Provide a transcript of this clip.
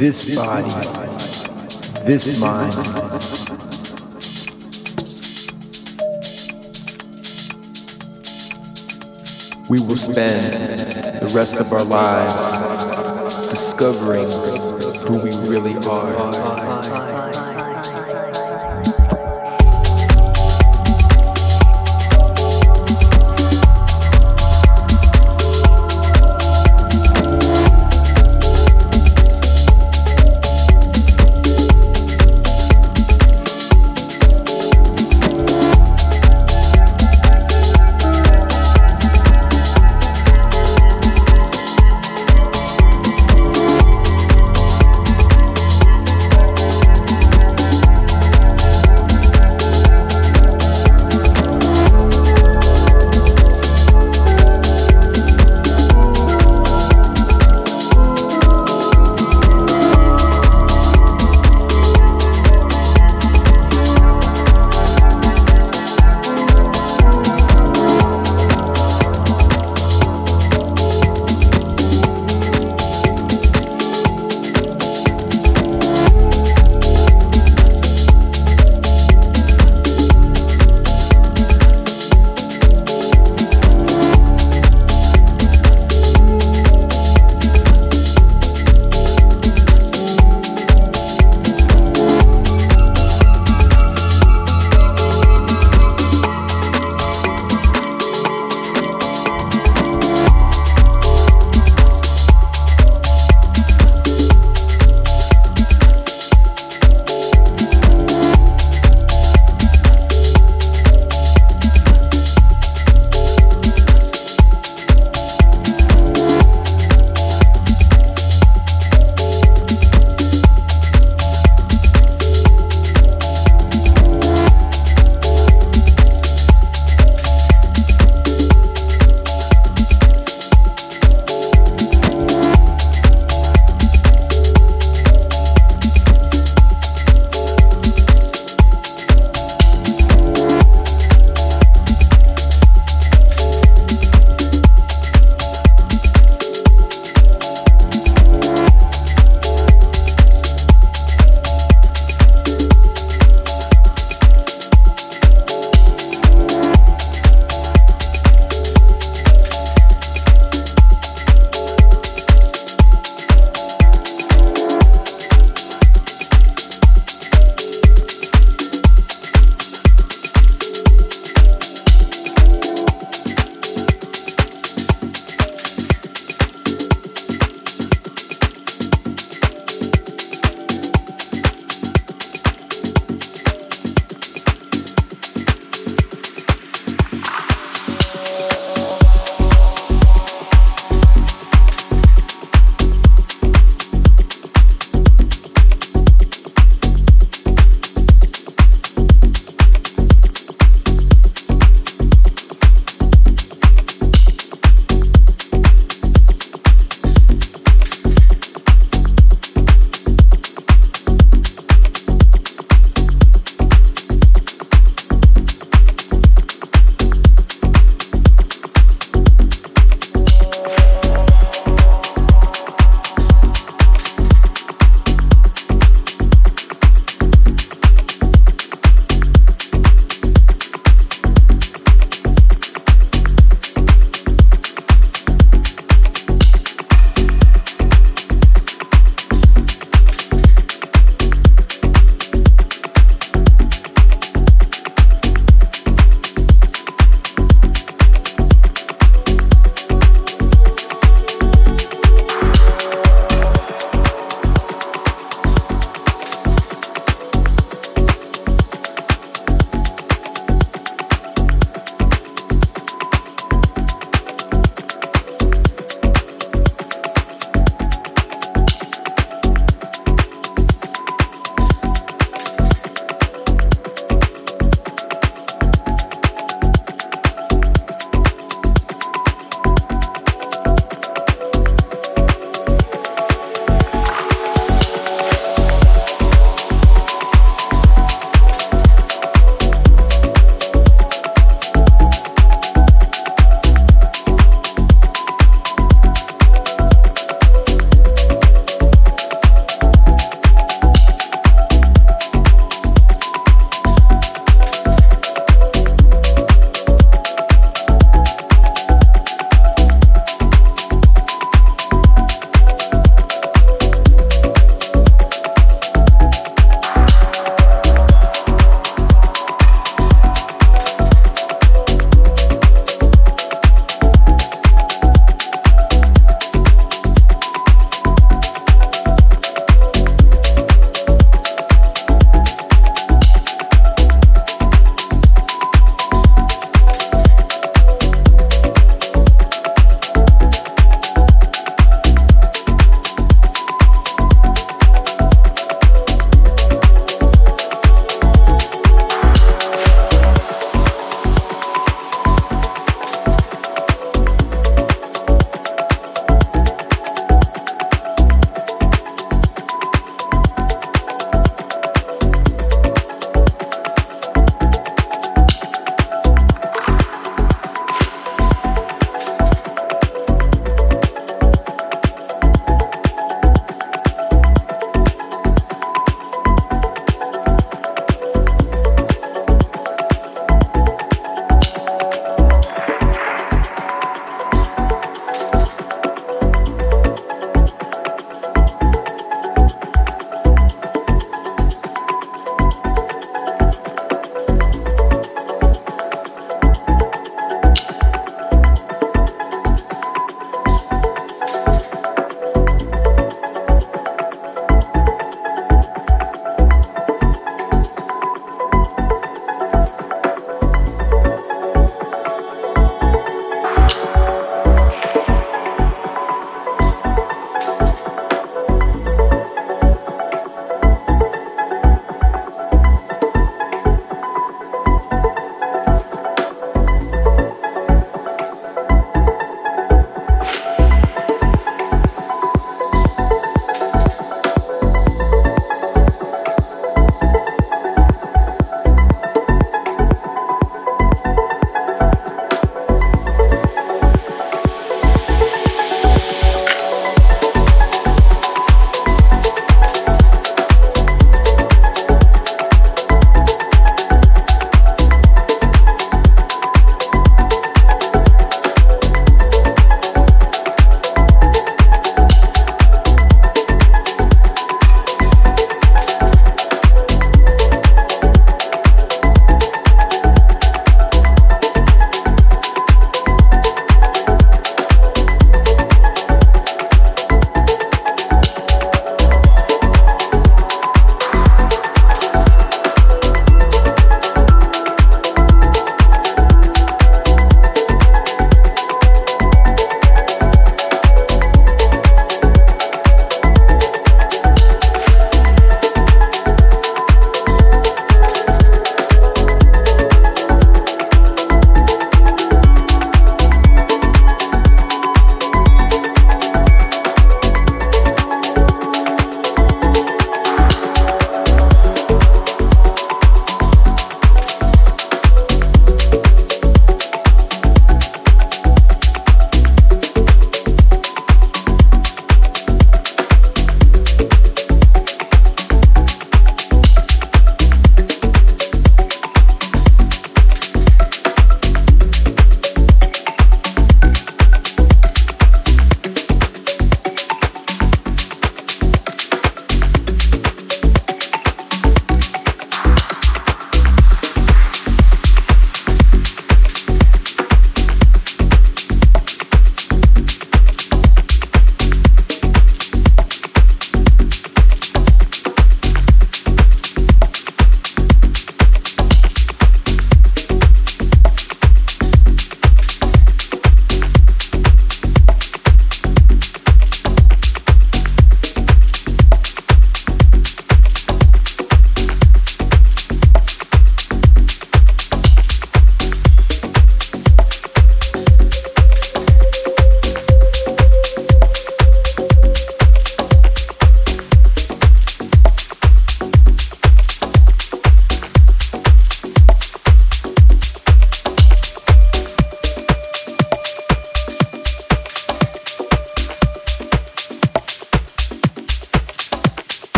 this body, this mind. We will spend the rest of our lives discovering who we really are.